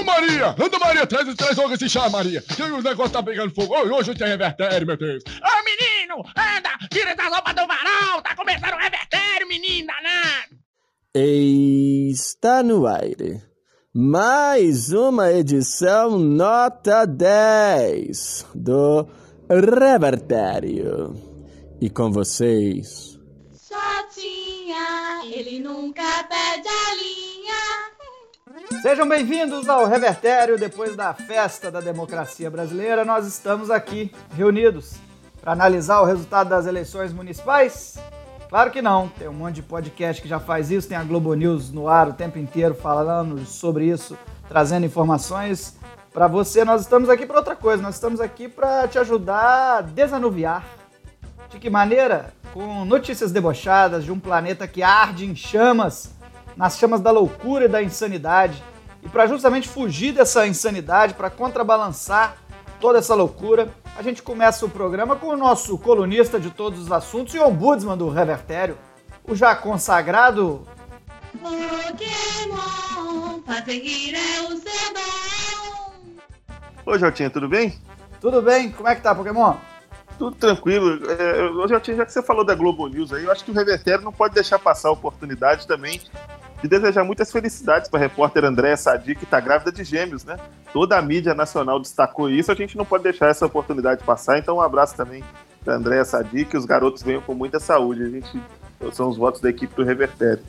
Ô Maria, anda Maria, traz, traz logo esse chá, Maria. O negócio tá pegando fogo. Hoje, hoje tem revertério, meu Deus. Ô menino, anda, tira essa roupa do varal, tá começando o revertério, menino danado. Está no aire. Mais uma edição nota 10 do Revertério. E com vocês, Shotinha, ele nunca perde a linha. Sejam bem-vindos ao Revertério. Depois da festa da democracia brasileira, nós estamos aqui reunidos para analisar o resultado das eleições municipais. Claro que não, tem um monte de podcast que já faz isso, tem a Globo News no ar o tempo inteiro falando sobre isso, trazendo informações para você. Nós estamos aqui para outra coisa, nós estamos aqui para te ajudar a desanuviar. De que maneira? Com notícias debochadas de um planeta que arde em chamas, nas chamas da loucura e da insanidade. E para justamente fugir dessa insanidade, para contrabalançar toda essa loucura, a gente começa o programa com o nosso colunista de todos os assuntos e ombudsman do Revertério, o já consagrado. Pokémon, é o seu. Ô, Jotinha, tudo bem? Tudo bem? Como é que tá, Pokémon? Tudo tranquilo. É, ô, Jotinha, já que você falou da Globo News aí, eu acho que o Revertério não pode deixar passar a oportunidade também de desejar muitas felicidades para a repórter Andréa Sadi, que está grávida de gêmeos, né? Toda a mídia nacional destacou isso, a gente não pode deixar essa oportunidade passar, então um abraço também para Andréa Sadi, que os garotos venham com muita saúde. A gente são os votos da equipe do Revertério.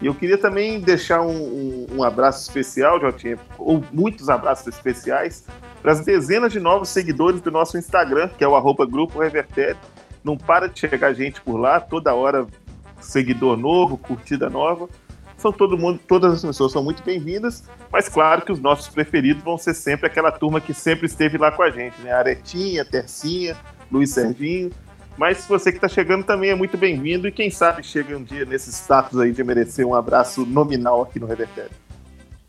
E eu queria também deixar um, um, um abraço especial, Jotinha, ou muitos abraços especiais, para as dezenas de novos seguidores do nosso Instagram, que é o Grupo Revertério. Não para de chegar gente por lá, toda hora seguidor novo, curtida nova. São todo mundo, todas as pessoas são muito bem-vindas, mas claro que os nossos preferidos vão ser sempre aquela turma que sempre esteve lá com a gente, né? Aretinha, Tercinha, Luiz Serginho. Mas você que está chegando também é muito bem-vindo e quem sabe chega um dia nesse status aí de merecer um abraço nominal aqui no Revertério.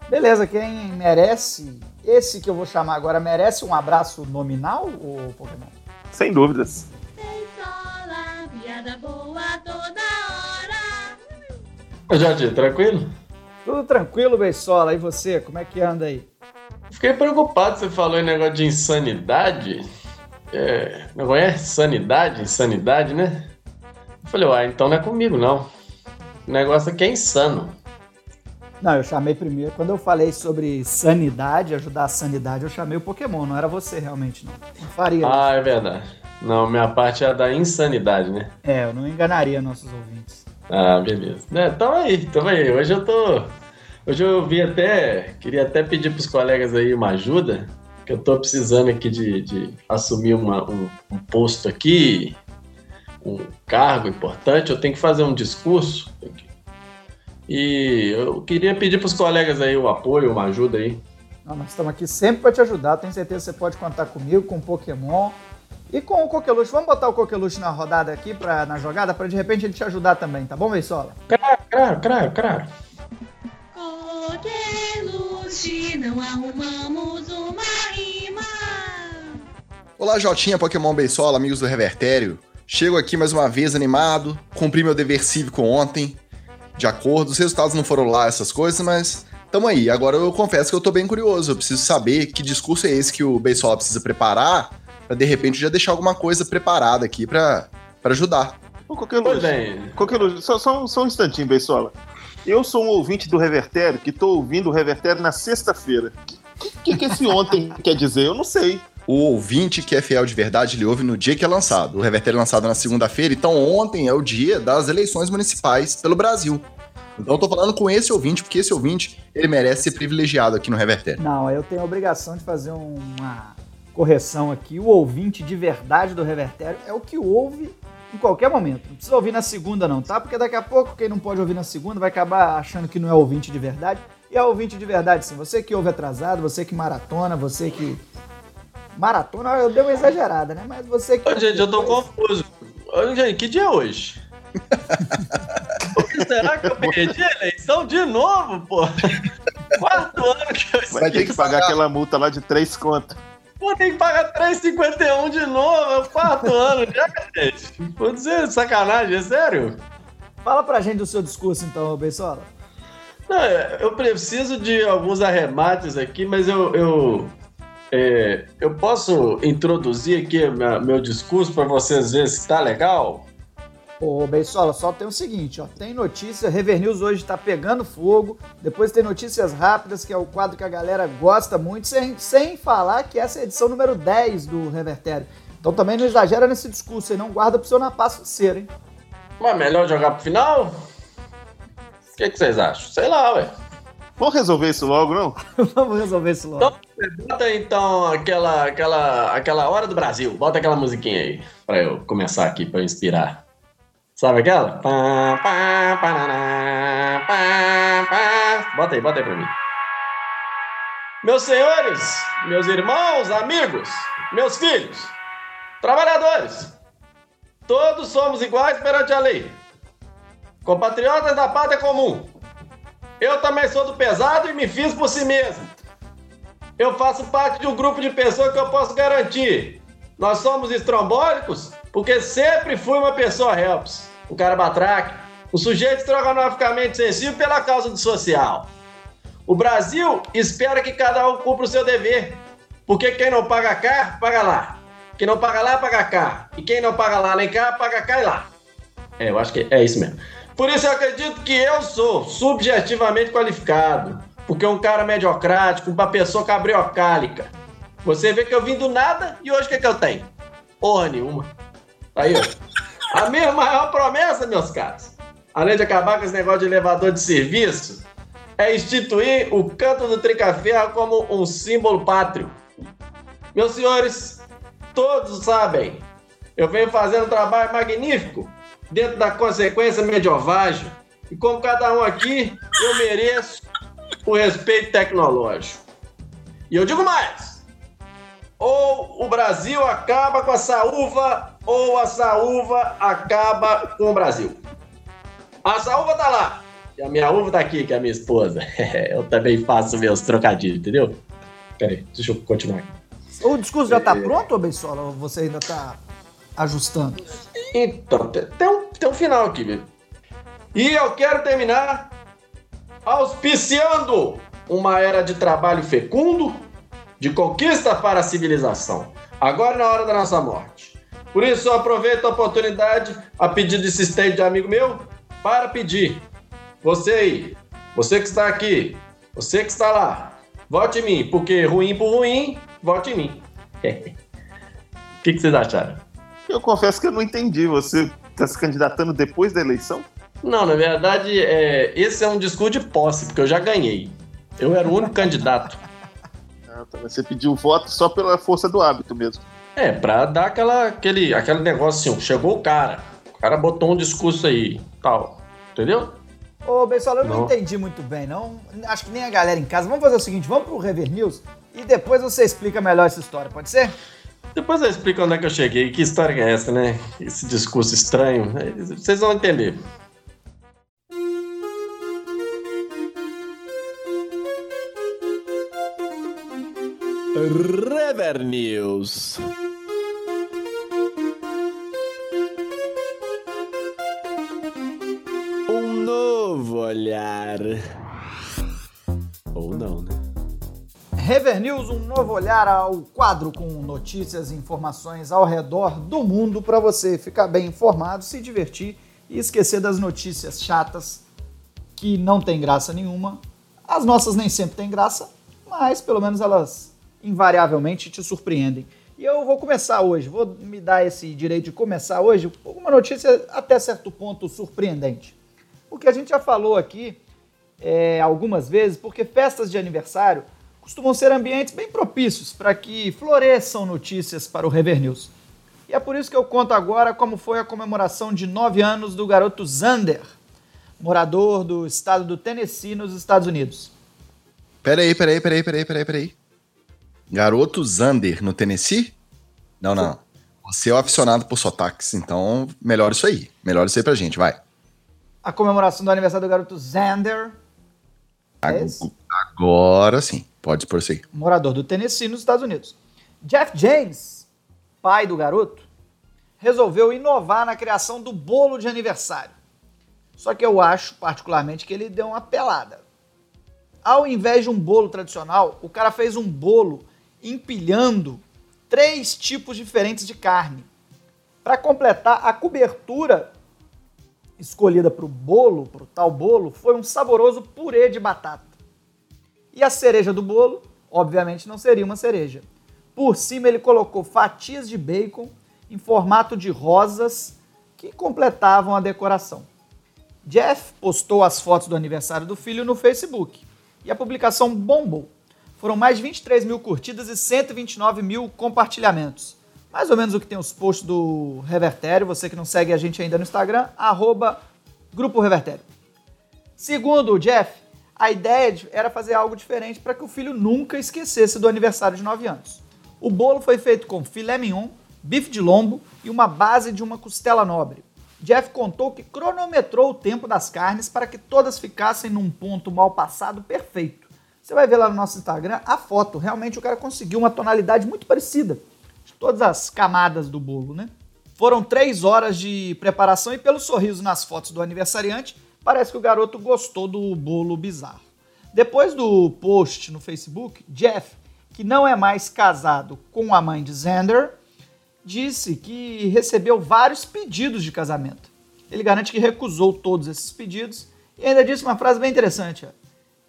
Beleza, quem merece, esse que eu vou chamar agora, merece um abraço nominal, ou Pokémon? Sem dúvidas. Beisola, piada boa toda. Ô, Jardim, tranquilo? Tudo tranquilo, Beisola. E você, como é que anda aí? Fiquei preocupado, você falou em negócio de insanidade. É, não é sanidade, insanidade, né? Eu falei, uai, então não é comigo, não. O negócio aqui é insano. Não, eu chamei primeiro. Quando eu falei sobre sanidade, ajudar a sanidade, eu chamei o Pokémon. Não era você realmente, não. Não faria. Ah, é verdade. Não, minha parte é a da insanidade, né? É, eu não enganaria nossos ouvintes. Ah, beleza. É, tamo aí, tamo aí. Hoje eu tô. Hoje eu vi até. Queria até pedir pros colegas aí uma ajuda. Que eu tô precisando aqui de, de assumir uma, um, um posto aqui, um cargo importante. Eu tenho que fazer um discurso. E eu queria pedir pros colegas aí o apoio, uma ajuda aí. Não, nós estamos aqui sempre para te ajudar. Tenho certeza que você pode contar comigo, com Pokémon e com o Coqueluche. Vamos botar o Coqueluche na rodada aqui, pra, na jogada, para de repente ele te ajudar também, tá bom, Beisola? Claro, claro, claro, claro. Coqueluche, não arrumamos uma rima. Olá, Jotinha, Pokémon Beisola, amigos do Revertério. Chego aqui mais uma vez animado, cumpri meu dever cívico ontem, de acordo. Os resultados não foram lá, essas coisas, mas tamo aí. Agora eu confesso que eu tô bem curioso. Eu preciso saber que discurso é esse que o Beisola precisa preparar pra de repente já deixar alguma coisa preparada aqui pra, pra ajudar. Coqueluche, Pois é. Coqueluche, só, só, só um instantinho, Beisola. Eu sou um ouvinte do Revertério que tô ouvindo o Revertério na sexta-feira. O que, que, que esse ontem quer dizer? Eu não sei. O ouvinte que é fiel de verdade, ele ouve no dia que é lançado. O Revertério é lançado na segunda-feira, então ontem é o dia das eleições municipais pelo Brasil. Então eu tô falando com esse ouvinte, porque esse ouvinte, ele merece ser privilegiado aqui no Revertério. Não, eu tenho a obrigação de fazer uma correção aqui. O ouvinte de verdade do Revertério é o que ouve em qualquer momento. Não precisa ouvir na segunda, não, tá? Porque daqui a pouco quem não pode ouvir na segunda vai acabar achando que não é ouvinte de verdade. E é ouvinte de verdade, sim. Você que ouve atrasado, você que maratona, você que. Maratona, eu dei uma exagerada, né? Mas você que. Ô, gente, eu tô confuso. Ô, gente, que dia é hoje? Será que eu perdi a eleição de novo, pô? Quarto ano que eu Vai ter que pagar aquela multa lá de três contas. Pô, tem que pagar 3,51 de novo, é o quarto ano já, gente. Vou dizer, sacanagem, é sério? Fala pra gente do seu discurso, então, Beisola. Não, é, eu preciso de alguns arremates aqui, mas eu, eu, é, eu posso introduzir aqui meu discurso para vocês verem se tá legal? Ô, Beisola, só tem o seguinte, ó. Tem notícia, Rever News hoje tá pegando fogo. Depois tem notícias rápidas, que é o quadro que a galera gosta muito, sem, sem falar que essa é a edição número 10 do Revertério. Então também não exagera nesse discurso aí, não guarda pro seu na passo de cera, hein? Mas melhor jogar pro final? O que, que vocês acham? Sei lá, ué. Vamos resolver isso logo, não? Vamos resolver isso logo. Bota então aquela, aquela, aquela hora do Brasil. Bota aquela musiquinha aí pra eu começar aqui, pra eu inspirar. Sabe aquela? Pá, pá, pá, pá. Bota aí, bota aí pra mim. Meus senhores, meus irmãos, amigos, meus filhos, trabalhadores, todos somos iguais perante a lei. Compatriotas da pátria comum. Eu também sou do pesado e me fiz por si mesmo. Eu faço parte de um grupo de pessoas que eu posso garantir. Nós somos estrombólicos porque sempre fui uma pessoa helps, um cara batraque, um sujeito estrogonoficamente sensível pela causa do social. O Brasil espera que cada um cumpra o seu dever, porque quem não paga cá, paga lá. Quem não paga lá, paga cá. E quem não paga lá nem cá, paga cá e lá. É, eu acho que é isso mesmo. Por isso eu acredito que eu sou subjetivamente qualificado, porque um cara mediocrático, uma pessoa cabriocálica. Você vê que eu vim do nada e hoje o que, é que eu tenho? Porra nenhuma. Aí, ó. A minha maior promessa, meus caros, além de acabar com esse negócio de elevador de serviço, é instituir o canto do Tricaferro como um símbolo pátrio. Meus senhores, todos sabem, eu venho fazendo um trabalho magnífico dentro da consequência medievágil. E como cada um aqui, eu mereço o respeito tecnológico. E eu digo mais: ou o Brasil acaba com a saúva, ou a saúva acaba com o Brasil. A saúva tá lá. E a minha uva tá aqui, que é a minha esposa. eu também faço meus trocadilhos, entendeu? Peraí, deixa eu continuar aqui. O discurso já tá pronto, ô Beisola? Ou você ainda tá ajustando? Então, tem, um, tem um final aqui, viu? E eu quero terminar auspiciando uma era de trabalho fecundo, de conquista para a civilização. Agora é na hora da nossa morte. Por isso, eu aproveito a oportunidade, a pedido insistente de amigo meu, para pedir. Você aí, você que está aqui, você que está lá, vote em mim, porque ruim por ruim, vote em mim. O que, que vocês acharam? Eu confesso que eu não entendi. Você está se candidatando depois da eleição? Não, na verdade, é, esse é um discurso de posse, porque eu já ganhei. Eu era o único candidato. Ah, tá. Você pediu voto só pela força do hábito mesmo. É, pra dar aquela, aquele, aquele negócio assim, chegou o cara, o cara botou um discurso aí, tal, entendeu? Ô, Beisola, eu não, Não. entendi muito bem, não. Acho que nem a galera em casa. Vamos fazer o seguinte, vamos pro Rever News e depois você explica melhor essa história, pode ser? Depois eu explico onde é que eu cheguei, que história que é essa, né? Esse discurso estranho, né? vocês vão entender. Rever News. Olhar. Ou não, né? Rever News, um novo olhar ao quadro com notícias e informações ao redor do mundo para você ficar bem informado, se divertir e esquecer das notícias chatas que não tem graça nenhuma. As nossas nem sempre têm graça, mas pelo menos elas invariavelmente te surpreendem. E eu vou começar hoje, vou me dar esse direito de começar hoje com uma notícia até certo ponto surpreendente. Porque a gente já falou aqui é, algumas vezes, porque festas de aniversário costumam ser ambientes bem propícios para que floresçam notícias para o Rever News. E é por isso que eu conto agora como foi a comemoração de nove anos do garoto Zander, morador do estado do Tennessee, nos Estados Unidos. Peraí, peraí, peraí, peraí, peraí, peraí. Garoto Zander no Tennessee? Não, não. Você é o aficionado por sotaques, então melhor isso aí. Melhor isso aí pra gente, vai. A comemoração do aniversário do garoto Zander, É? Agora sim, pode prosseguir. morador do Tennessee, nos Estados Unidos. Jeff James, pai do garoto, resolveu inovar na criação do bolo de aniversário. Só que eu acho, particularmente, que ele deu uma pelada. Ao invés de um bolo tradicional, o cara fez um bolo empilhando três tipos diferentes de carne. Para completar, a cobertura escolhida para o bolo, para o tal bolo, foi um saboroso purê de batata. E a cereja do bolo, obviamente, não seria uma cereja. Por cima, ele colocou fatias de bacon em formato de rosas que completavam a decoração. Jeff postou as fotos do aniversário do filho no Facebook e a publicação bombou. Foram mais de 23 mil curtidas e 129 mil compartilhamentos. Mais ou menos o que tem os posts do Revertério. Você que não segue a gente ainda no Instagram, arroba Grupo Revertério. Segundo o Jeff, a ideia era fazer algo diferente para que o filho nunca esquecesse do aniversário de 9 anos. O bolo foi feito com filé mignon, bife de lombo e uma base de uma costela nobre. Jeff contou que cronometrou o tempo das carnes para que todas ficassem num ponto mal passado perfeito. Você vai ver lá no nosso Instagram a foto. Realmente o cara conseguiu uma tonalidade muito parecida todas as camadas do bolo, né? Foram três horas de preparação e pelo sorriso nas fotos do aniversariante, parece que o garoto gostou do bolo bizarro. Depois do post no Facebook, Jeff, que não é mais casado com a mãe de Xander, disse que recebeu vários pedidos de casamento. Ele garante que recusou todos esses pedidos e ainda disse uma frase bem interessante.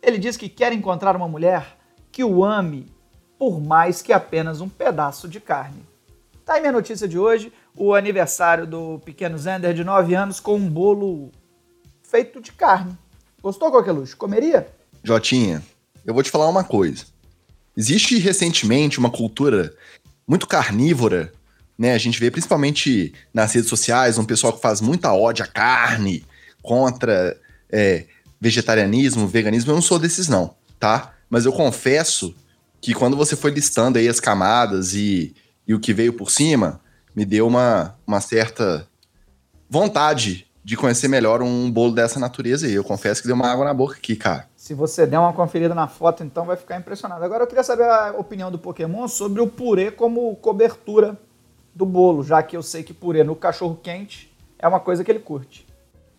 Ele diz que quer encontrar uma mulher que o ame por mais que apenas um pedaço de carne. Tá aí minha notícia de hoje, o aniversário do pequeno Zender de 9 anos com um bolo feito de carne. Gostou, Coqueluche? Comeria? Jotinha, eu vou te falar uma coisa. Existe recentemente uma cultura muito carnívora, né? A gente vê principalmente nas redes sociais um pessoal que faz muita ódio à carne, contra é, vegetarianismo, veganismo. Eu não sou desses, não, tá? Mas eu confesso que quando você foi listando aí as camadas e, e o que veio por cima, me deu uma, uma certa vontade de conhecer melhor um bolo dessa natureza e eu confesso que deu uma água na boca aqui, cara. Se você der uma conferida na foto, então vai ficar impressionado. Agora eu queria saber a opinião do Pokémon sobre o purê como cobertura do bolo, já que eu sei que purê no cachorro quente é uma coisa que ele curte.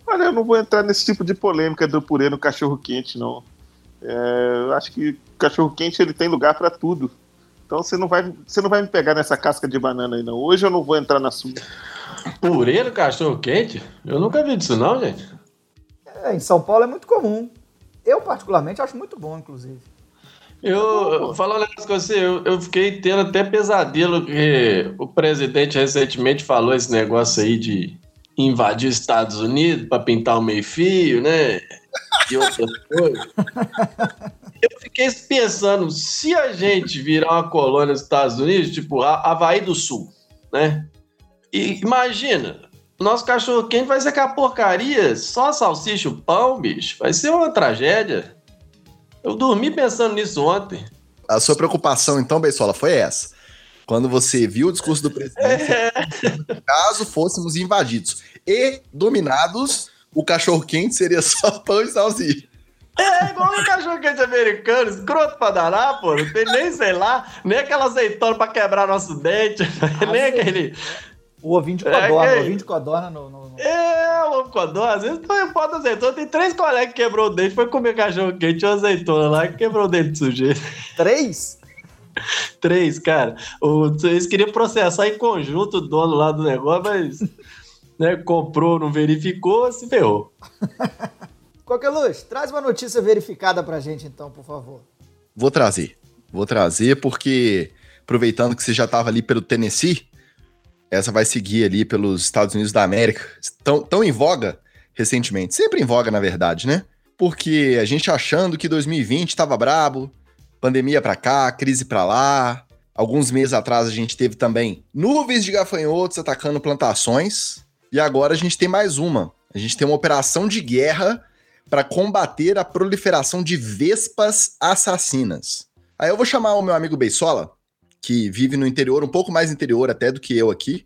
Olha, eu não vou entrar nesse tipo de polêmica do purê no cachorro quente, não. É, eu acho que cachorro quente ele tem lugar para tudo. Então você não vai, você não vai me pegar nessa casca de banana aí não. Hoje eu não vou entrar na sua. Purê no cachorro quente? Eu nunca vi disso não, gente. É, em São Paulo é muito comum. Eu particularmente acho muito bom, inclusive. Eu, falando com você, eu, eu fiquei tendo até pesadelo que o presidente recentemente falou esse negócio aí de invadir os Estados Unidos para pintar o meio-fio, né? E outras coisas. Eu fiquei pensando, se a gente virar uma colônia nos Estados Unidos, tipo Havaí do Sul, né? E imagina, nosso cachorro quente vai ser aquela porcaria, só salsicha, o pão, bicho. Vai ser uma tragédia. Eu dormi pensando nisso ontem. A sua preocupação, então, Beisola, foi essa. Quando você viu o discurso do presidente, É. caso fôssemos invadidos e dominados, o cachorro quente seria só pão e salsicha. É igual o cachorro quente americano, escroto pra danar, pô. Não tem nem, sei lá, nem aquela azeitona pra quebrar nosso dente, nem aquele. O ovinho de É, codorna, é. o ovinho de codorna no... no- no- É, o ovo com dó. Às vezes põe pó de azeitona. Tem três colegas que quebrou o dente, foi comer cachorro quente e uma azeitona lá, que quebrou o dente do sujeito. Três? Três, cara. O, eles queriam processar em conjunto o dono lá do negócio, mas né, comprou, não verificou, se ferrou. Coqueluche, traz uma notícia verificada pra gente então, por favor. Vou trazer. Vou trazer porque, aproveitando que você já estava ali pelo Tennessee, essa vai seguir ali pelos Estados Unidos da América. Tão, tão em voga recentemente. Sempre em voga, na verdade, né? Porque a gente achando que 2020 estava brabo, pandemia pra cá, crise pra lá. Alguns meses atrás a gente teve também nuvens de gafanhotos atacando plantações. E agora a gente tem mais uma. A gente tem uma operação de guerra para combater a proliferação de vespas assassinas. Aí eu vou chamar o meu amigo Beisola, que vive no interior, um pouco mais interior até do que eu aqui.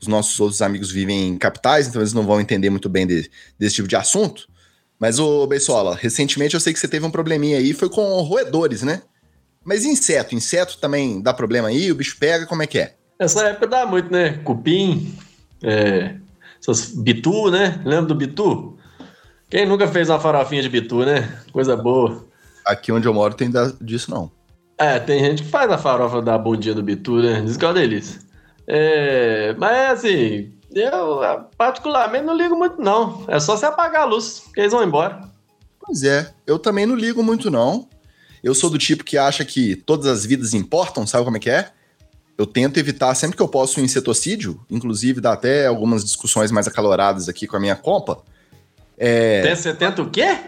Os nossos outros amigos vivem em capitais, então eles não vão entender muito bem de- desse tipo de assunto. Mas, ô Beisola, recentemente eu sei que você teve um probleminha aí, foi com roedores, né? Mas inseto, inseto também dá problema aí? O bicho pega, como é que é? Essa época dá muito, né? Cupim, é, essas bitu, né? Lembra do bitu? Quem nunca fez uma farofinha de bitu, né? Coisa boa. Aqui onde eu moro tem disso, não. É, tem gente que faz a farofa da bundinha do Bitu, né? Diz que é uma delícia. É, mas assim, eu ah, particularmente não ligo muito, não. É só você apagar a luz, que eles vão embora. Pois é, eu também não ligo muito, não. Eu sou do tipo que acha que todas as vidas importam, sabe como é que é? Eu tento evitar sempre que eu posso o insetocídio, inclusive dá até algumas discussões mais acaloradas aqui com a minha compa. É, Tem 70 o quê?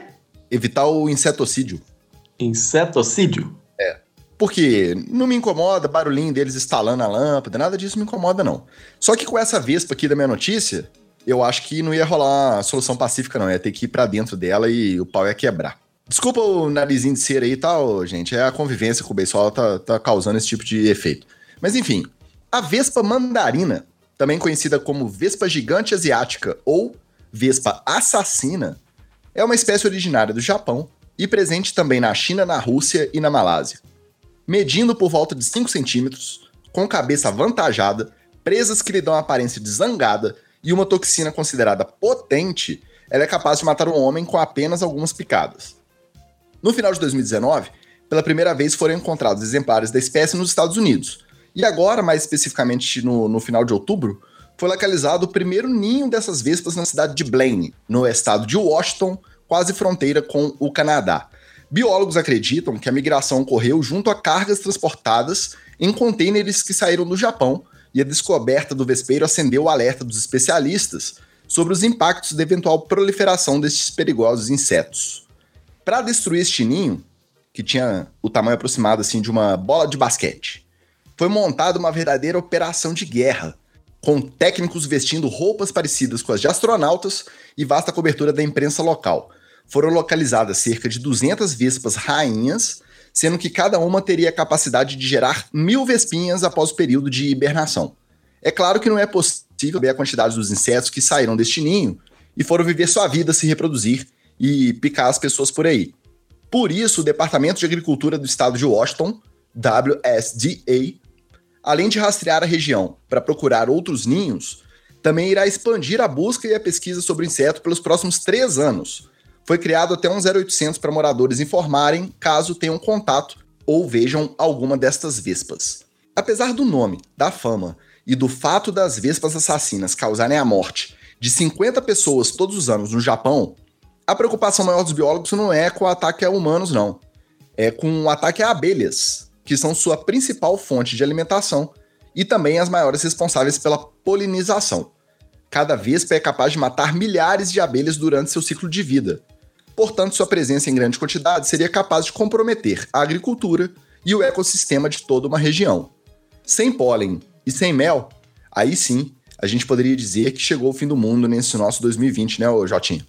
evitar o insetocídio. Insetocídio? Porque não me incomoda barulhinho deles instalando a lâmpada, nada disso me incomoda, não. Só que com essa vespa aqui da minha notícia, eu acho que não ia rolar solução pacífica, não. Ia ter que ir pra dentro dela e o pau ia quebrar. Desculpa o narizinho de cera aí e tal, gente. É a convivência com o beisola tá, tá causando esse tipo de efeito. Mas enfim, a vespa mandarina, também conhecida como vespa gigante asiática ou vespa assassina, é uma espécie originária do Japão e presente também na China, na Rússia e na Malásia medindo por volta de 5 centímetros, com cabeça avantajada, presas que lhe dão a aparência de zangada e uma toxina considerada potente, ela é capaz de matar um homem com apenas algumas picadas. No final de 2019, pela primeira vez foram encontrados exemplares da espécie nos Estados Unidos. E agora, mais especificamente no, no final de outubro, foi localizado o primeiro ninho dessas vespas na cidade de Blaine, no estado de Washington, quase fronteira com o Canadá. Biólogos acreditam que a migração ocorreu junto a cargas transportadas em contêineres que saíram do Japão e a descoberta do vespeiro acendeu o alerta dos especialistas sobre os impactos da eventual proliferação destes perigosos insetos. Para destruir este ninho, que tinha o tamanho aproximado assim de uma bola de basquete, foi montada uma verdadeira operação de guerra, com técnicos vestindo roupas parecidas com as de astronautas e vasta cobertura da imprensa local foram localizadas cerca de 200 vespas rainhas, sendo que cada uma teria a capacidade de gerar mil vespinhas após o período de hibernação. É claro que não é possível ver a quantidade dos insetos que saíram deste ninho e foram viver sua vida, se reproduzir e picar as pessoas por aí. Por isso, o Departamento de Agricultura do Estado de Washington, WSDA, além de rastrear a região para procurar outros ninhos, também irá expandir a busca e a pesquisa sobre o inseto pelos próximos três anos, foi criado até um 0800 para moradores informarem caso tenham contato ou vejam alguma destas vespas. Apesar do nome, da fama e do fato das vespas assassinas causarem a morte de 50 pessoas todos os anos no Japão, a preocupação maior dos biólogos não é com o ataque a humanos, não. É com o ataque a abelhas, que são sua principal fonte de alimentação e também as maiores responsáveis pela polinização. Cada vespa é capaz de matar milhares de abelhas durante seu ciclo de vida, Portanto, sua presença em grande quantidade seria capaz de comprometer a agricultura e o ecossistema de toda uma região. Sem pólen e sem mel, aí sim a gente poderia dizer que chegou o fim do mundo nesse nosso 2020, né, Jotinho?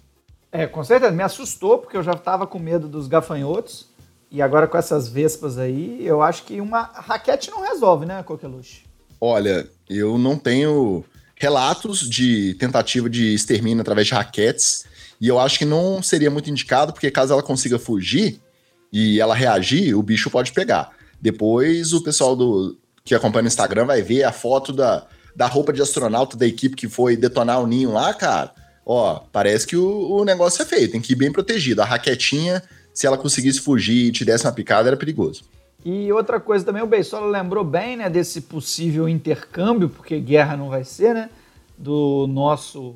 É, com certeza. Me assustou, porque eu já estava com medo dos gafanhotos. E agora com essas vespas aí, eu acho que uma raquete não resolve, né, Coqueluche? Olha, eu não tenho relatos de tentativa de extermínio através de raquetes. E eu acho que não seria muito indicado, porque caso ela consiga fugir e ela reagir, o bicho pode pegar. Depois o pessoal do que acompanha no Instagram vai ver a foto da, da roupa de astronauta da equipe que foi detonar o ninho lá, cara. Ó, parece que o, o negócio é feio, tem que ir bem protegido. A raquetinha, se ela conseguisse fugir e te desse uma picada, era perigoso. E outra coisa também, o Beisola lembrou bem, né, desse possível intercâmbio, porque guerra não vai ser, né, do nosso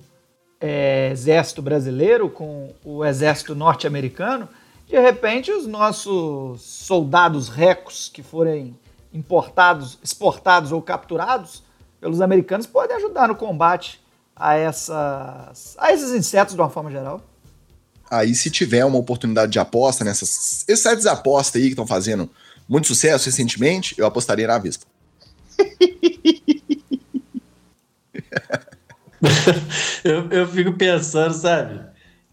é, exército brasileiro com o exército norte-americano, de repente os nossos soldados recos que forem importados, exportados ou capturados pelos americanos podem ajudar no combate a, essas, a esses insetos de uma forma geral. Aí, se tiver uma oportunidade de aposta nessas. Esses sites de aposta aí que estão fazendo muito sucesso recentemente, eu apostaria na Vespa. eu, eu fico pensando, sabe?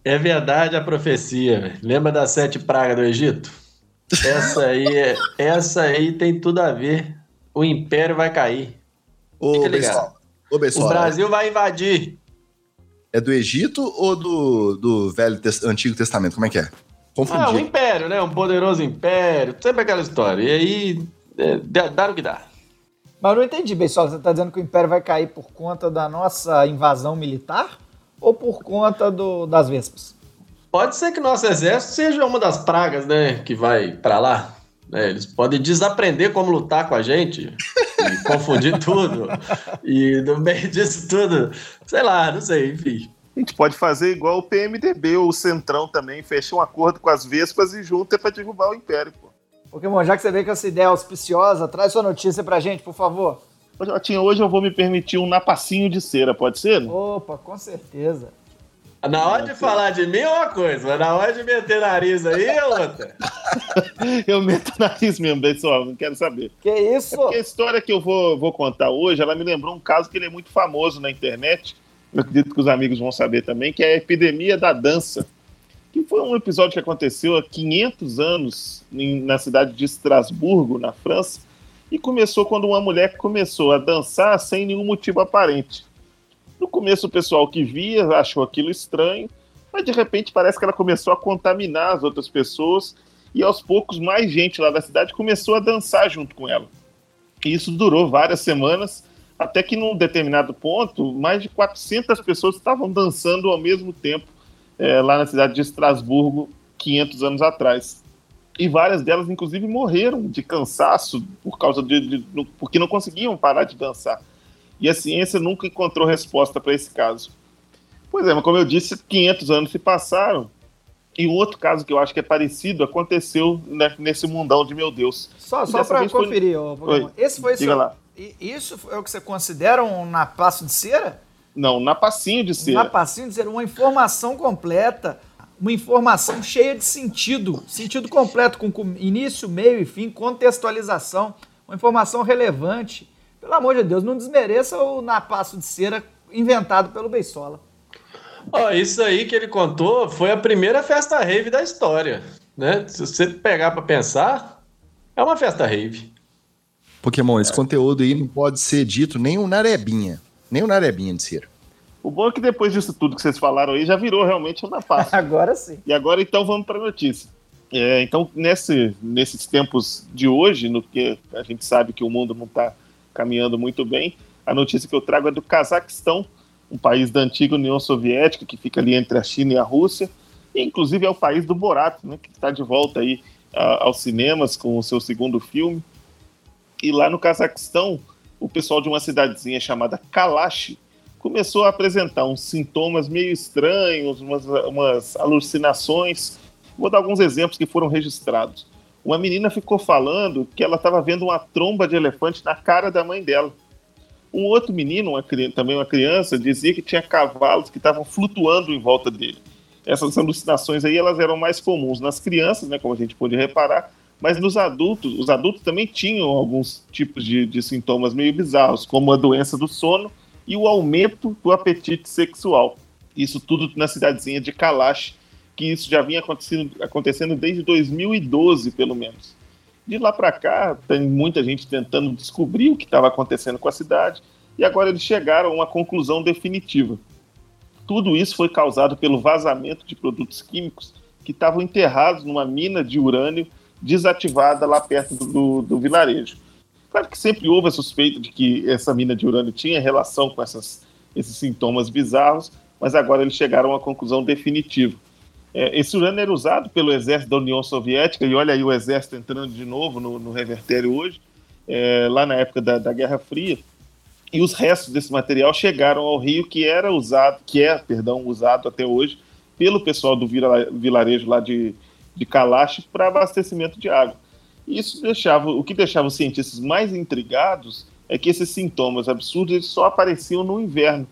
É verdade a profecia. Lembra das sete pragas do Egito? Essa aí, é- essa aí tem tudo a ver. O império vai cair. Ô, Fica ligado. Ô, O Brasil vai invadir. É do Egito ou do, do Velho Tes- Antigo Testamento? Como é que é? Ah, um Confundi. império, né? Um poderoso império. Sempre aquela história. E aí, é, dá, dá o que dá. Mas eu não entendi, Beisola, você está dizendo que o Império vai cair por conta da nossa invasão militar ou por conta do, das Vespas? Pode ser que nosso exército seja uma das pragas, né, que vai para lá. Né? eles podem desaprender como lutar com a gente, e confundir tudo. E no meio disso tudo, sei lá, não sei, enfim. A gente pode fazer igual o PMDB ou o Centrão também, fecha um acordo com as Vespas e junta para derrubar o Império, pô. Pokémon, já que você vê com essa ideia auspiciosa, traz sua notícia pra gente, por favor. Ô, Jotinha, hoje eu vou me permitir um napacinho de cera, pode ser? Opa, com certeza. Na hora de falar de mim é uma coisa, mas na hora de meter nariz aí é outra. Eu meto o nariz mesmo, pessoal, não quero saber. Que isso? Porque a história que eu vou, vou contar hoje, ela me lembrou um caso que ele é muito famoso na internet. Eu acredito que os amigos vão saber também, que é a epidemia da dança. Que foi um episódio que aconteceu há 500 anos em- na cidade de Estrasburgo, na França, e começou quando uma mulher começou a dançar sem nenhum motivo aparente. No começo, o pessoal que via achou aquilo estranho, mas de repente parece que ela começou a contaminar as outras pessoas, e aos poucos mais gente lá da cidade começou a dançar junto com ela. E isso durou várias semanas, até que num determinado ponto, mais de 400 pessoas estavam dançando ao mesmo tempo eh, lá na cidade de Estrasburgo, 500 anos atrás. E várias delas, inclusive, morreram de cansaço por causa de, de- no- porque não conseguiam parar de dançar. E a ciência nunca encontrou resposta para esse caso. Pois é, mas como eu disse, 500 anos se passaram. E um outro caso que eu acho que é parecido aconteceu né, nesse mundão de meu Deus. Só, só pra vez foi- conferir, ô, Esse foi Diga seu... lá. Isso é o que você considera um napaço de cera? Não, na passinho de Um cera. napacinho de cera, uma informação completa, uma informação cheia de sentido, sentido completo, com com início, meio e fim, contextualização, uma informação relevante. Pelo amor de Deus, não desmereça o napaço de cera inventado pelo Beisola. Ó, isso aí que ele contou foi a primeira festa rave da história, né? Se você pegar pra pensar, é uma festa rave. Pokémon, esse conteúdo aí não pode ser dito nem o narebinha. Nem o narebinha de cera. O bom é que depois disso tudo que vocês falaram aí, já virou realmente uma pasta. Agora sim. e agora, então, vamos para a notícia. É, então, nesse, nesses tempos de hoje, no que a gente sabe que o mundo não está caminhando muito bem, a notícia que eu trago é do Cazaquistão, um país da antiga União Soviética, que fica ali entre a China e a Rússia, e inclusive é o país do Borat, né, que está de volta aí a- aos cinemas com o seu segundo filme. E lá no Cazaquistão, o pessoal de uma cidadezinha chamada Kalash começou a apresentar uns sintomas meio estranhos, umas, umas alucinações. Vou dar alguns exemplos que foram registrados. Uma menina ficou falando que ela estava vendo uma tromba de elefante na cara da mãe dela. Um outro menino, uma também uma criança, dizia que tinha cavalos que estavam flutuando em volta dele. Essas alucinações aí elas eram mais comuns nas crianças, né, como a gente pôde reparar, mas nos adultos, os adultos também tinham alguns tipos de, de sintomas meio bizarros, como a doença do sono e o aumento do apetite sexual. Isso tudo na cidadezinha de Kalash, que isso já vinha acontecendo, acontecendo desde 2012, pelo menos. De lá para cá, tem muita gente tentando descobrir o que estava acontecendo com a cidade, e agora eles chegaram a uma conclusão definitiva. Tudo isso foi causado pelo vazamento de produtos químicos que estavam enterrados numa mina de urânio desativada lá perto do, do, do vilarejo. Claro que sempre houve a suspeita de que essa mina de urânio tinha relação com essas, esses sintomas bizarros, mas agora eles chegaram a uma conclusão definitiva. É, esse urânio era usado pelo exército da União Soviética, e olha aí o exército entrando de novo no, no revertério hoje, é, lá na época da, da Guerra Fria, e os restos desse material chegaram ao rio que era usado, que é, perdão, usado até hoje pelo pessoal do vila- vilarejo lá de, de Kalash para abastecimento de água. Isso deixava, o que deixava os cientistas mais intrigados é que esses sintomas absurdos só apareciam no inverno.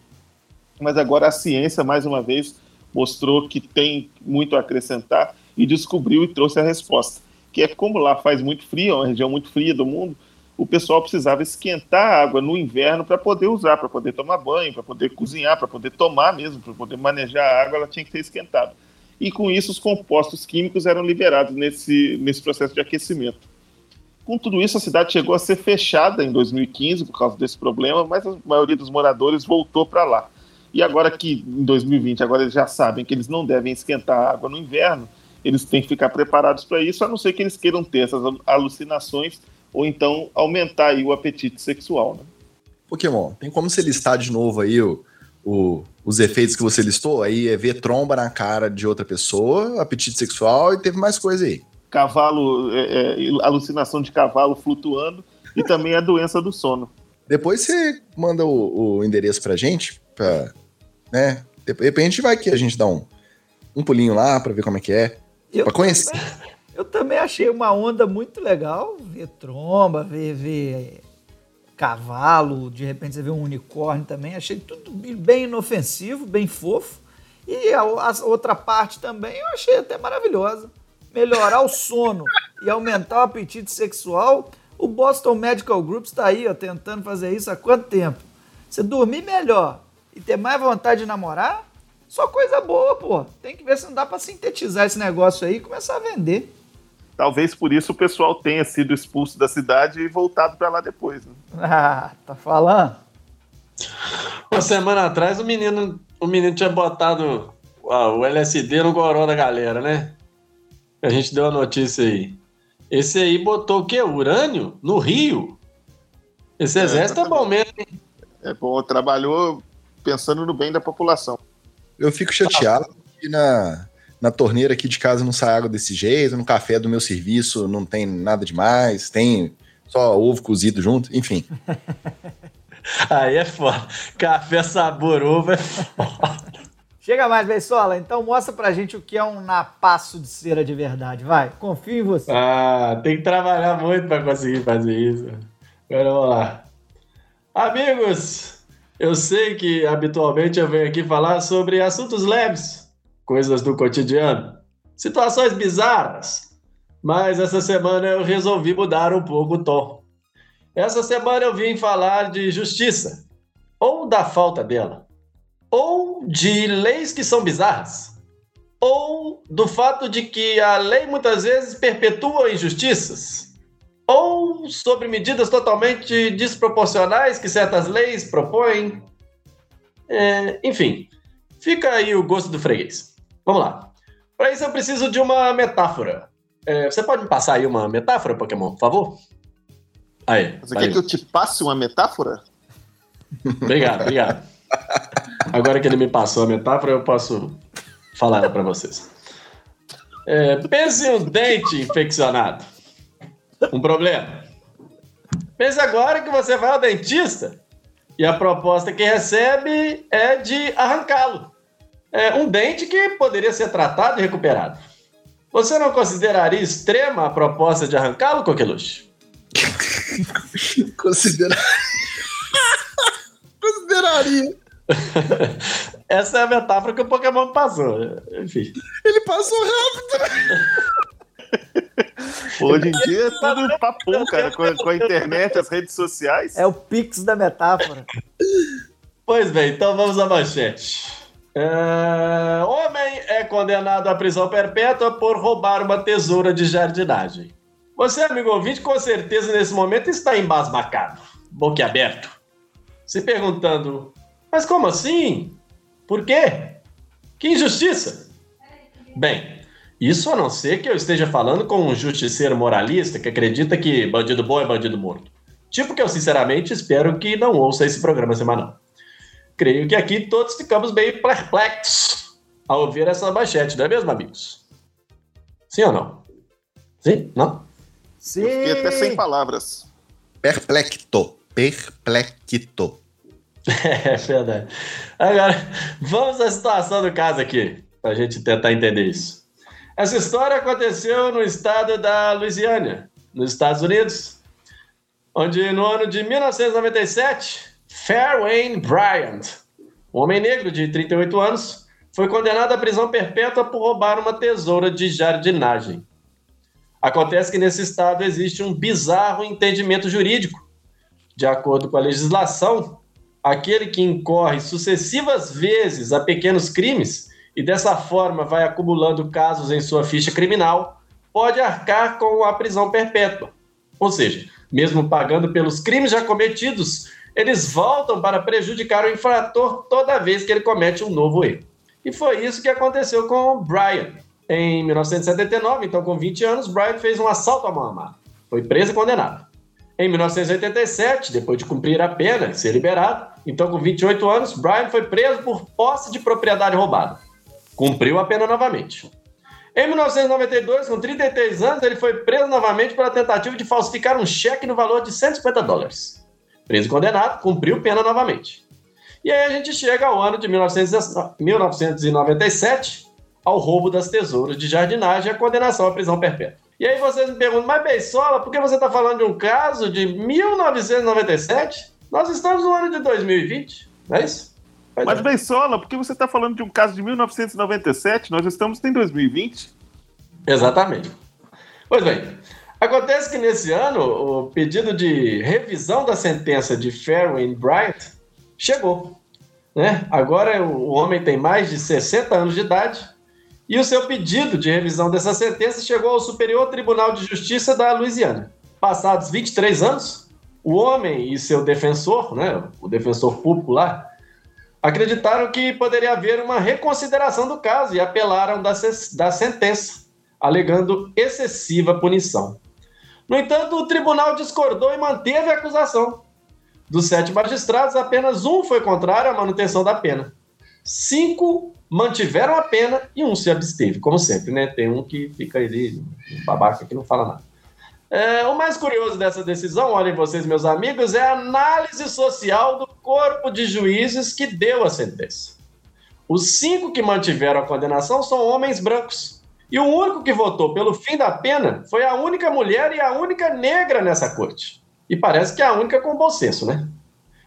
Mas agora a ciência, mais uma vez, mostrou que tem muito a acrescentar e descobriu e trouxe a resposta. Que é como lá faz muito frio, é uma região muito fria do mundo, o pessoal precisava esquentar a água no inverno para poder usar, para poder tomar banho, para poder cozinhar, para poder tomar mesmo, para poder manejar a água, ela tinha que ser esquentada. E com isso, os compostos químicos eram liberados nesse, nesse processo de aquecimento. Com tudo isso, a cidade chegou a ser fechada em 2015 por causa desse problema, mas a maioria dos moradores voltou para lá. E agora que em 2020, agora eles já sabem que eles não devem esquentar a água no inverno, eles têm que ficar preparados para isso, a não ser que eles queiram ter essas alucinações ou então aumentar o apetite sexual. Né? Pokémon, tem como você listar de novo aí o, o- os efeitos que você listou, aí é ver tromba na cara de outra pessoa, apetite sexual e teve mais coisa aí. Cavalo, é, é, alucinação de cavalo flutuando e também a doença do sono. Depois você manda o, o endereço pra gente, pra, né? De repente vai aqui, a gente dá um, um pulinho lá pra ver como é que é. Eu Pra conhecer. também- Eu também achei uma onda muito legal. Ver tromba, ver, ver cavalo, de repente você vê um unicórnio também. Achei tudo bem inofensivo, bem fofo. E a, a outra parte também eu achei até maravilhosa. Melhorar o sono e aumentar o apetite sexual. O Boston Medical Group está aí, ó, tentando fazer isso há quanto tempo? Você dormir melhor e ter mais vontade de namorar, só coisa boa, pô. Tem que ver se não dá pra sintetizar esse negócio aí e começar a vender. Talvez por isso o pessoal tenha sido expulso da cidade e voltado para lá depois. né? Ah, tá falando? Uma semana atrás o menino, o menino tinha botado o LSD no goró da galera, né? A gente deu a notícia aí. Esse aí botou o quê? Urânio? No Rio? Esse É, exército é bom mesmo. hein? É bom, trabalhou pensando no bem da população. Eu fico chateado que na, na torneira aqui de casa não sai água desse jeito, no café do meu serviço não tem nada demais, tem só ovo cozido junto, enfim. Aí é foda. Café sabor ovo é foda. Chega mais, Beisola. Então mostra pra gente o que é um napaço de cera de verdade. Vai, confio em você. Ah, tem que trabalhar muito para conseguir fazer isso. Agora vamos lá. Amigos, eu sei que habitualmente eu venho aqui falar sobre assuntos leves, coisas do cotidiano, situações bizarras, mas essa semana eu resolvi mudar um pouco o tom. Essa semana eu vim falar de justiça, ou da falta dela, ou de leis que são bizarras, ou do fato de que a lei muitas vezes perpetua injustiças, ou sobre medidas totalmente desproporcionais que certas leis propõem. É, enfim, fica aí o gosto do freguês. Vamos lá. Para isso eu preciso de uma metáfora. É, você pode me passar aí uma metáfora, Pokémon, por favor? Aí. Você valeu. quer que eu te passe uma metáfora? Obrigado, obrigado. Agora que ele me passou a metáfora, eu posso falar ela para vocês. É, pense em um dente infeccionado. Um problema. Pense agora que você vai ao dentista e a proposta que recebe é de arrancá-lo. É um dente que poderia ser tratado e recuperado. Você não consideraria extrema a proposta de arrancá-lo, Coqueluche? Considera... Consideraria. Essa é a metáfora que o Pokémon passou. Enfim. Ele passou rápido. Hoje em dia é tudo papum, cara, com a, com a internet, as redes sociais. É o pix da metáfora. Pois bem, então vamos à manchete. É, Homem é condenado à prisão perpétua por roubar uma tesoura de jardinagem. Você, amigo ouvinte, com certeza nesse momento está embasbacado, boquiaberto, se perguntando: mas como assim? Por quê? Que injustiça! Bem, isso a não ser que eu esteja falando com um justiceiro moralista que acredita que bandido bom é bandido morto. Tipo que eu sinceramente espero que não ouça esse programa semanal. Creio que aqui todos ficamos meio perplexos ao ouvir essa manchete, não é mesmo, amigos? Sim ou não? Sim? Não? Sim. Eu fiquei até sem palavras. Perplecto. Perplecto. É verdade. Agora, vamos à situação do caso aqui, para a gente tentar entender isso. Essa história aconteceu no estado da Louisiana, nos Estados Unidos, onde no ano de 1997, Fairwayne Bryant, um homem negro de 38 anos, foi condenado à prisão perpétua por roubar uma tesoura de jardinagem. Acontece que nesse estado existe um bizarro entendimento jurídico. De acordo com a legislação, aquele que incorre sucessivas vezes a pequenos crimes e dessa forma vai acumulando casos em sua ficha criminal, pode arcar com a prisão perpétua. Ou seja, mesmo pagando pelos crimes já cometidos, eles voltam para prejudicar o infrator toda vez que ele comete um novo erro. E foi isso que aconteceu com o Brian. Em 1979, então com 20 anos, Brian fez um assalto à mão armada. Foi preso e condenado. Em 1987, depois de cumprir a pena e ser liberado, então com 28 anos, Brian foi preso por posse de propriedade roubada. Cumpriu a pena novamente. Em 1992, com 33 anos, ele foi preso novamente pela tentativa de falsificar um cheque no valor de 150 dólares. Preso e condenado, cumpriu pena novamente. E aí a gente chega ao ano de 1997, ao roubo das tesouras de jardinagem e a condenação à prisão perpétua. E aí vocês me perguntam, mas Beisola, por que você está falando de um caso de 1997? Nós estamos no ano de 2020, não é isso? Pois Mas, é. Beisola, por que você está falando de um caso de 1997? Nós estamos em 2020. Exatamente. Pois bem, acontece que nesse ano o pedido de revisão da sentença de Fairway Bryant chegou. Né? Agora o homem tem mais de 60 anos de idade e o seu pedido de revisão dessa sentença chegou ao Superior Tribunal de Justiça da Louisiana. Passados 23 anos, o homem e seu defensor, né, o defensor público lá, acreditaram que poderia haver uma reconsideração do caso e apelaram da, da sentença, alegando excessiva punição. No entanto, o tribunal discordou e manteve a acusação. Dos sete magistrados, apenas um foi contrário à manutenção da pena. Cinco mantiveram a pena e um se absteve, como sempre, né? Tem um que fica ali, um babaca que não fala nada. É, o mais curioso dessa decisão, olhem vocês, meus amigos, é a análise social do corpo de juízes que deu a sentença. Os cinco que mantiveram a condenação são homens brancos. E o único que votou pelo fim da pena foi a única mulher e a única negra nessa corte. E parece que é a única com bom senso, né?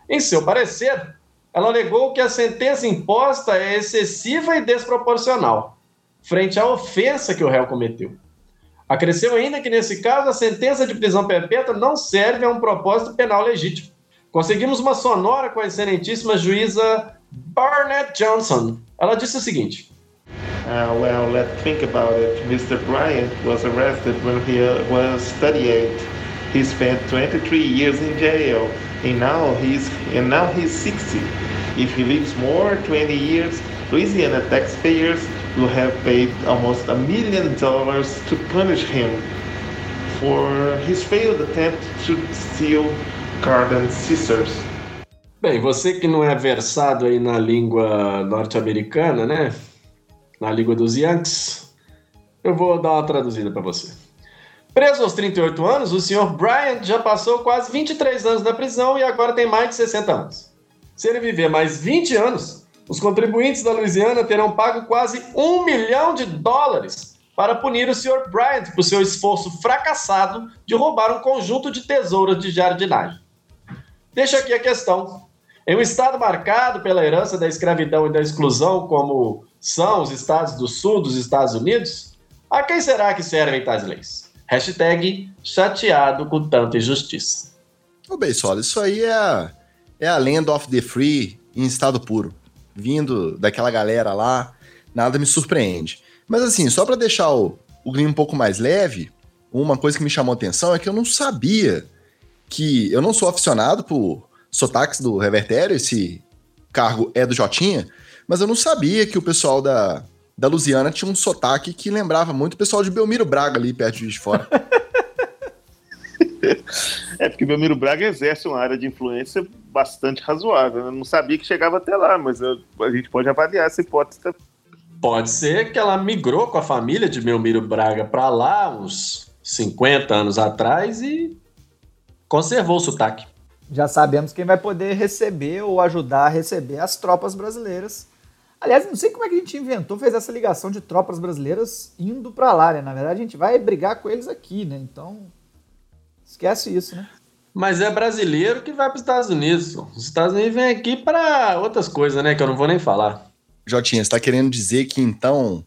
Em seu parecer, ela alegou que a sentença imposta é excessiva e desproporcional, frente à ofensa que o réu cometeu. Acresceu ainda que, nesse caso, a sentença de prisão perpétua não serve a um propósito penal legítimo. Conseguimos uma sonora com a excelentíssima juíza Barnett Johnson. Ela disse o seguinte: Uh, well, let's think about it. Mr. Bryant was arrested when he uh, was 38. He spent 23 years in jail, and now he's and now he's 60. If he lives more 20 years, Louisiana taxpayers will have paid almost a million dollars to punish him for his failed attempt to steal Carden scissors. Bem, você que não é versado aí na língua norte-americana, né? Na língua dos Yankees, eu vou dar uma traduzida para você. Preso aos 38 anos, o senhor Bryant já passou quase 23 anos na prisão e agora tem mais de 60 anos. Se ele viver mais 20 anos, os contribuintes da Louisiana terão pago quase um milhão de dólares para punir o senhor Bryant por seu esforço fracassado de roubar um conjunto de tesouras de jardinagem. Deixa aqui a questão. Em um estado marcado pela herança da escravidão e da exclusão, como são os estados do sul dos Estados Unidos, a quem será que servem tais leis? Hashtag chateado com tanta injustiça. Ô, Beisola, isso aí é a, é a Land of the Free em estado puro. Vindo daquela galera lá, nada me surpreende. Mas assim, só pra deixar o, o clima um pouco mais leve, uma coisa que me chamou atenção é que eu não sabia que... Eu não sou aficionado por sotaques do Revertério, esse cargo é do Jotinha, mas eu não sabia que o pessoal da, da Lusiana tinha um sotaque que lembrava muito o pessoal de Belmiro Braga ali perto de Fora. É porque Belmiro Braga exerce uma área de influência bastante razoável. Eu não sabia que chegava até lá, mas eu- a gente pode avaliar essa hipótese. Pode ser que ela migrou com a família de Belmiro Braga para lá uns 50 anos atrás e conservou o sotaque. Já sabemos quem vai poder receber ou ajudar a receber as tropas brasileiras. Aliás, não sei como é que a gente inventou, fez essa ligação de tropas brasileiras indo pra lá, né? Na verdade, a gente vai brigar com eles aqui, né? Então, esquece isso, né? Mas é brasileiro que vai para os Estados Unidos. Os Estados Unidos vêm aqui para outras coisas, né? Que eu não vou nem falar. Jotinha, você tá querendo dizer que então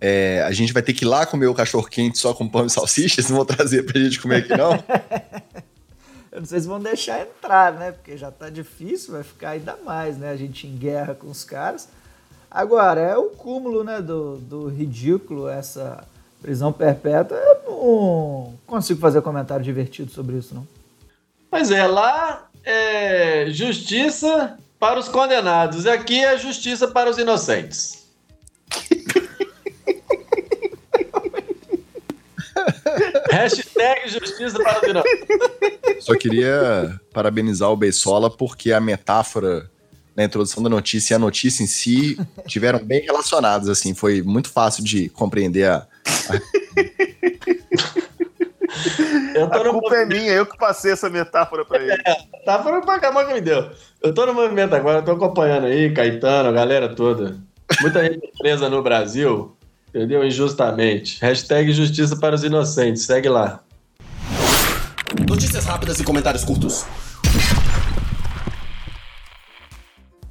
é, a gente vai ter que ir lá comer o cachorro quente só com pão e salsicha? Vocês não vão trazer pra gente comer aqui, não? Eu não sei se vão deixar entrar, né? Porque já tá difícil, vai ficar ainda mais, né? A gente em guerra com os caras. Agora, é o cúmulo, né, do, do ridículo, essa prisão perpétua. Eu não consigo fazer comentário divertido sobre isso, não. Pois é, lá é justiça para os condenados. E aqui é justiça para os inocentes. Hashtag justiça para os inocentes. Só queria parabenizar o Beisola porque a metáfora na introdução da notícia e a notícia em si tiveram bem relacionados, assim. Foi muito fácil de compreender a, A culpa é minha, eu que passei essa metáfora pra ele. Tá falando pra acabar que me deu. Eu tô no movimento agora, eu tô acompanhando aí, Caetano, a galera toda. Muita gente presa no Brasil, entendeu? Injustamente. Hashtag justiça para os inocentes. Segue lá. Notícias rápidas e comentários curtos.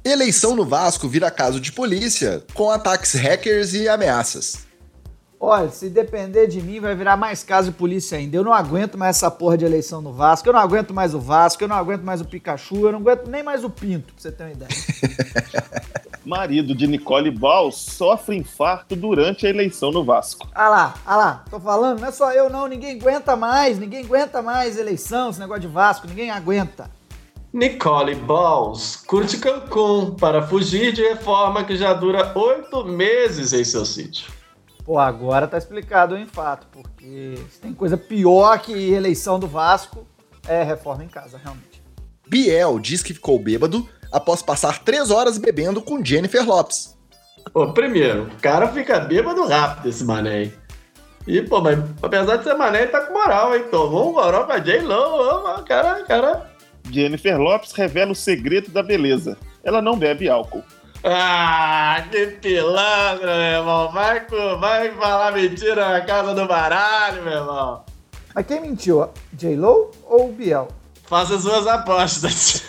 Eleição no Vasco vira caso de polícia com ataques hackers e ameaças. Olha, se depender de mim, vai virar mais caso de polícia ainda. Eu não aguento mais essa porra de eleição no Vasco, eu não aguento mais o Vasco, eu não aguento mais o Pikachu, eu não aguento nem mais o Pinto, pra você ter uma ideia. Marido de Nicole Ball sofre infarto durante a eleição no Vasco. Ah lá, ah lá, tô falando, não é só eu não, ninguém aguenta mais, ninguém aguenta mais eleição, esse negócio de Vasco, ninguém aguenta. Nicole Balls curte Cancún para fugir de reforma que já dura oito meses em seu sítio. Pô, agora tá explicado o infarto, porque se tem coisa pior que eleição do Vasco, é reforma em casa, realmente. Biel diz que ficou bêbado após passar três horas bebendo com Jennifer Lopes. Pô, primeiro, o cara fica bêbado rápido, esse mané. E, pô, mas apesar de ser mané, ele tá com moral, hein? Tomou um goró pra J-Lo, cara, cara. Jennifer Lopes revela o segredo da beleza. Ela não bebe álcool. Ah, que pilantra, meu irmão. Vai, vai falar mentira na casa do baralho, meu irmão. Mas quem mentiu, J-Lo ou Biel? Faça suas apostas.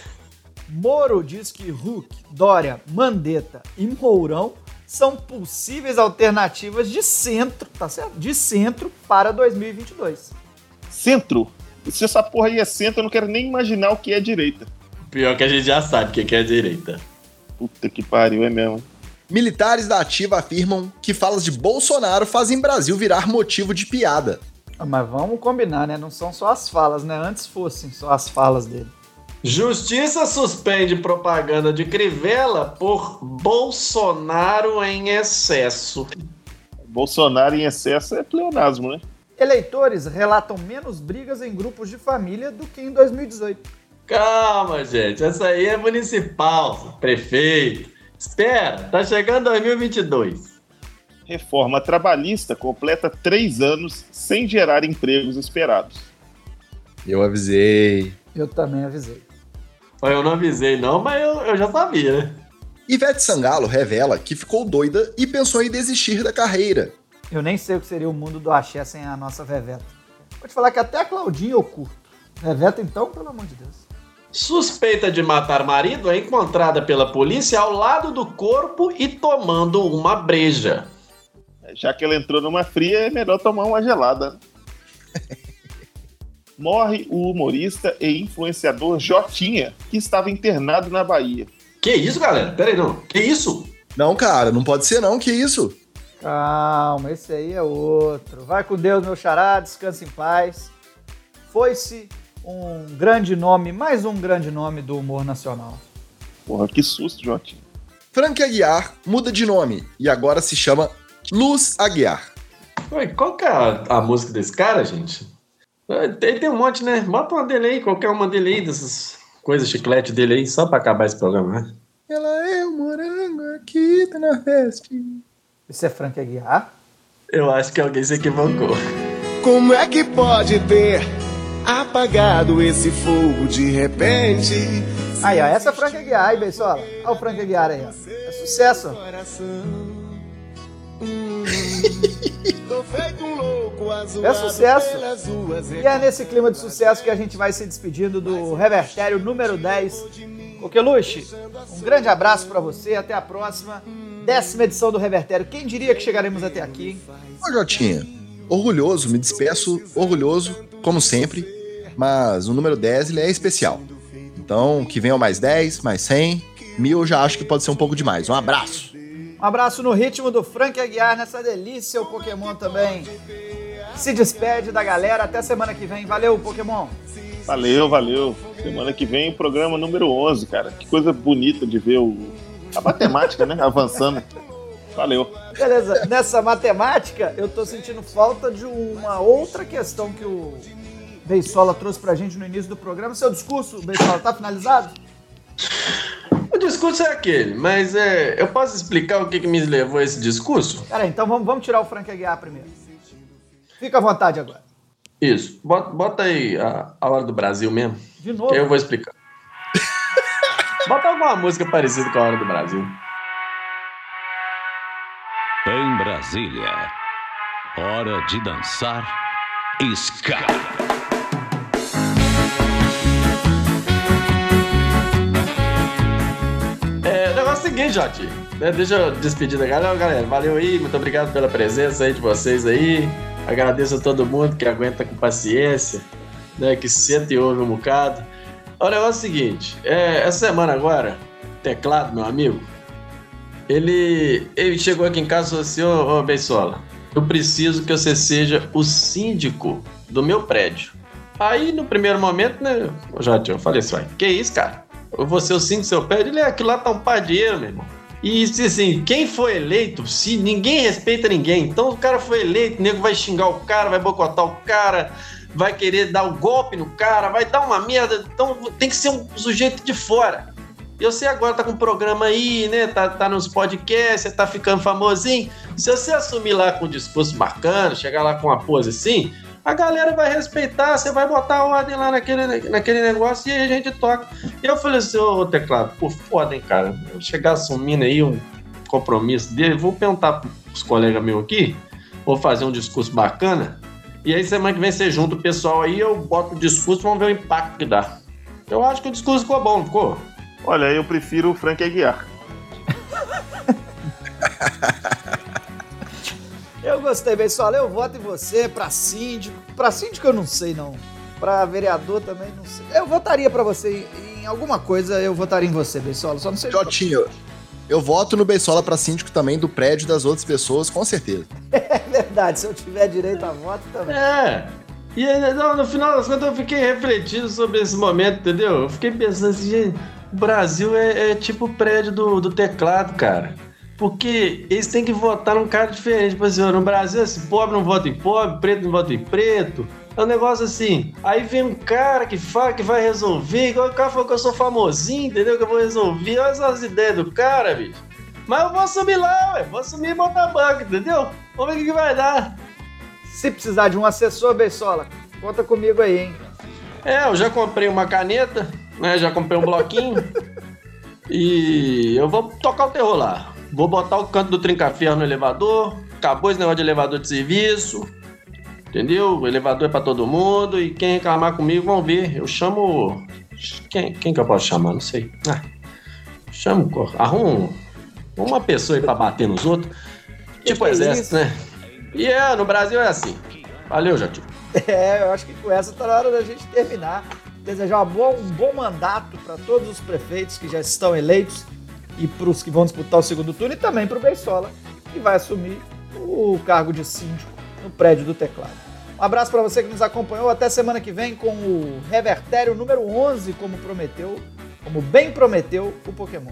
Moro diz que Hulk, Dória, Mandetta e Mourão são possíveis alternativas de centro, tá certo? De centro para 2022. Centro. Se essa porra aí é centro, eu não quero nem imaginar o que é direita. Pior que a gente já sabe o que é direita. Puta que pariu, é mesmo. Militares da ativa afirmam que falas de Bolsonaro fazem Brasil virar motivo de piada. Ah, Mas vamos combinar, né? Não são só as falas, né? Antes fossem só as falas dele. Justiça suspende propaganda de Crivella por Bolsonaro em excesso. Bolsonaro em excesso é pleonasmo, né? Eleitores relatam menos brigas em grupos de família do que em 2018. Calma, gente. Essa aí é municipal, prefeito. Espera, tá chegando 2022. Reforma trabalhista completa três anos sem gerar empregos esperados. Eu avisei. Eu também avisei. Eu não avisei não, mas eu, eu já sabia, né? Ivete Sangalo revela que ficou doida e pensou em desistir da carreira. Eu nem sei o que seria o mundo do axé sem a nossa Veveta. Vou te falar que até a Claudinha eu curto. Veveta então, pelo amor de Deus. Suspeita de matar marido é encontrada pela polícia ao lado do corpo e tomando uma breja. Já que ela entrou numa fria, é melhor tomar uma gelada. Morre o humorista e influenciador Jotinha, que estava internado na Bahia. Que isso, galera? Pera aí, não. Que isso? Não, cara, não pode ser não, que isso? Calma, esse aí é outro. Vai com Deus, meu xará, descansa em paz. Foi-se um grande nome, mais um grande nome do humor nacional. Porra, que susto, Jotinha. Frank Aguiar muda de nome e agora se chama Luz Aguiar. Ué, qual que é a, a música desse cara, gente? Ah, Tem, tem um monte, né? Bota uma dele aí, qualquer uma dele aí, dessas coisas chiclete dele aí, só pra acabar esse programa, né? Ela é o morango aqui do Nordeste. Esse é Frank Aguiar? Eu acho que alguém se equivocou. Como é que pode ter apagado esse fogo de repente? Aí, ó, essa é Frank Aguiar, aí, Beisola. Olha o Frank Aguiar aí, ó. É sucesso. É sucesso. E é nesse clima de sucesso que a gente vai se despedindo do Revertério número 10. Coqueluche, um grande abraço pra você, até a próxima. Décima edição do Revertério. Quem diria que chegaremos até aqui? Ô, Jotinha, orgulhoso, me despeço, orgulhoso, como sempre, mas o número 10 ele é especial. Então, que venham mais 10, mais 100, mil eu já acho que pode ser um pouco demais. Um abraço. Um abraço no ritmo do Frank Aguiar, nessa delícia, o Pokémon também. Se despede da galera, até semana que vem. Valeu, Pokémon. Valeu, valeu. Semana que vem, programa número 11, cara. Que coisa bonita de ver o... a matemática, né? Avançando. Valeu. Beleza, nessa matemática, eu tô sentindo falta de uma outra questão que o Beisola trouxe pra gente no início do programa. Seu discurso, Beisola, tá finalizado? O discurso é aquele, mas é, eu posso explicar o que, que me levou a esse discurso? Peraí, então vamos, vamos tirar o Frank Aguiar primeiro. Fica à vontade agora. Isso. Bota, bota aí a, a hora do Brasil mesmo. De novo. Que aí eu vou explicar. bota alguma música parecida com a hora do Brasil. Em Brasília, hora de dançar ska. Seguinte, Joti. né, Deixa eu despedir da galera. Galera, valeu aí. Muito obrigado pela presença aí de vocês aí. Agradeço a todo mundo que aguenta com paciência, né? Que senta e ouve um bocado. O negócio é o seguinte. é, essa semana agora, teclado, meu amigo, ele, ele chegou aqui em casa e falou assim, ô, ô eu preciso que você seja o síndico do meu prédio. Aí, no primeiro momento, né, eu eu falei assim, que isso, cara? Eu ser o do seu prédio? Ele, é, aquilo lá tá um par de dinheiro, meu irmão. E, assim, quem foi eleito, se ninguém respeita ninguém, então o cara foi eleito, o nego vai xingar o cara, vai boicotar o cara, vai querer dar o golpe no cara, vai dar uma merda, então tem que ser um sujeito de fora. E você agora tá com um programa aí, né? Tá, tá nos podcasts, você tá ficando famosinho. Se você assumir lá com um discurso bacana, chegar lá com uma pose assim, a galera vai respeitar, você vai botar ordem lá naquele, naquele negócio e aí a gente toca. E eu falei assim, ô teclado, pô, foda, hein, cara. Eu chegar assumindo aí um compromisso dele, vou perguntar pros colegas meus aqui, vou fazer um discurso bacana. E aí semana que vem você junta o pessoal aí, eu boto o discurso, vamos ver o impacto que dá. Eu acho que o discurso ficou bom, não ficou? Olha, eu prefiro o Frank Aguiar. Eu gostei, Beisola. Eu voto em você pra síndico. Pra síndico eu não sei, não. Pra vereador também não sei. Eu votaria pra você em, alguma coisa, eu votaria em você, Beisola. Só não sei. Jotinho, eu voto no Beisola pra síndico também do prédio das outras pessoas, com certeza. É verdade, se eu tiver direito a voto também. É. E aí, não, no final das contas eu fiquei refletindo sobre esse momento, entendeu? Eu fiquei pensando assim, gente, o Brasil é, é tipo o prédio do, do teclado, cara. Porque eles têm que votar num cara diferente. Tipo assim, no Brasil, assim, pobre não vota em pobre, preto não vota em preto. É um negócio assim. Aí vem um cara que fala que vai resolver, igual o cara falou que eu sou famosinho, entendeu? Que eu vou resolver. Olha as ideias do cara, bicho. Mas eu vou assumir lá, ué. Vou assumir e botar a banca, entendeu? Vamos ver o que, que vai dar. Se precisar de um assessor, Beisola, conta comigo aí, hein? É, eu já comprei uma caneta, né? Já comprei um bloquinho. e eu vou tocar o terror lá. Vou botar o canto do trinca-ferro no elevador. Acabou esse negócio de elevador de serviço. Entendeu? O elevador é pra todo mundo. E quem reclamar comigo, vão ver. Eu chamo. Quem, quem que eu posso chamar? Não sei. Ah, chamo. Arrumo uma pessoa aí pra bater nos outros. Tipo é exército, né? E é, no Brasil é assim. Valeu, Jatinho. É, eu acho que com essa tá na hora da gente terminar. Desejar uma boa- um bom mandato para todos os prefeitos que já estão eleitos e para os que vão disputar o segundo turno e também para o Beisola, que vai assumir o cargo de síndico no prédio do teclado. Um abraço para você que nos acompanhou. Até semana que vem com o Revertério número 11, como prometeu, como bem prometeu o Pokémon.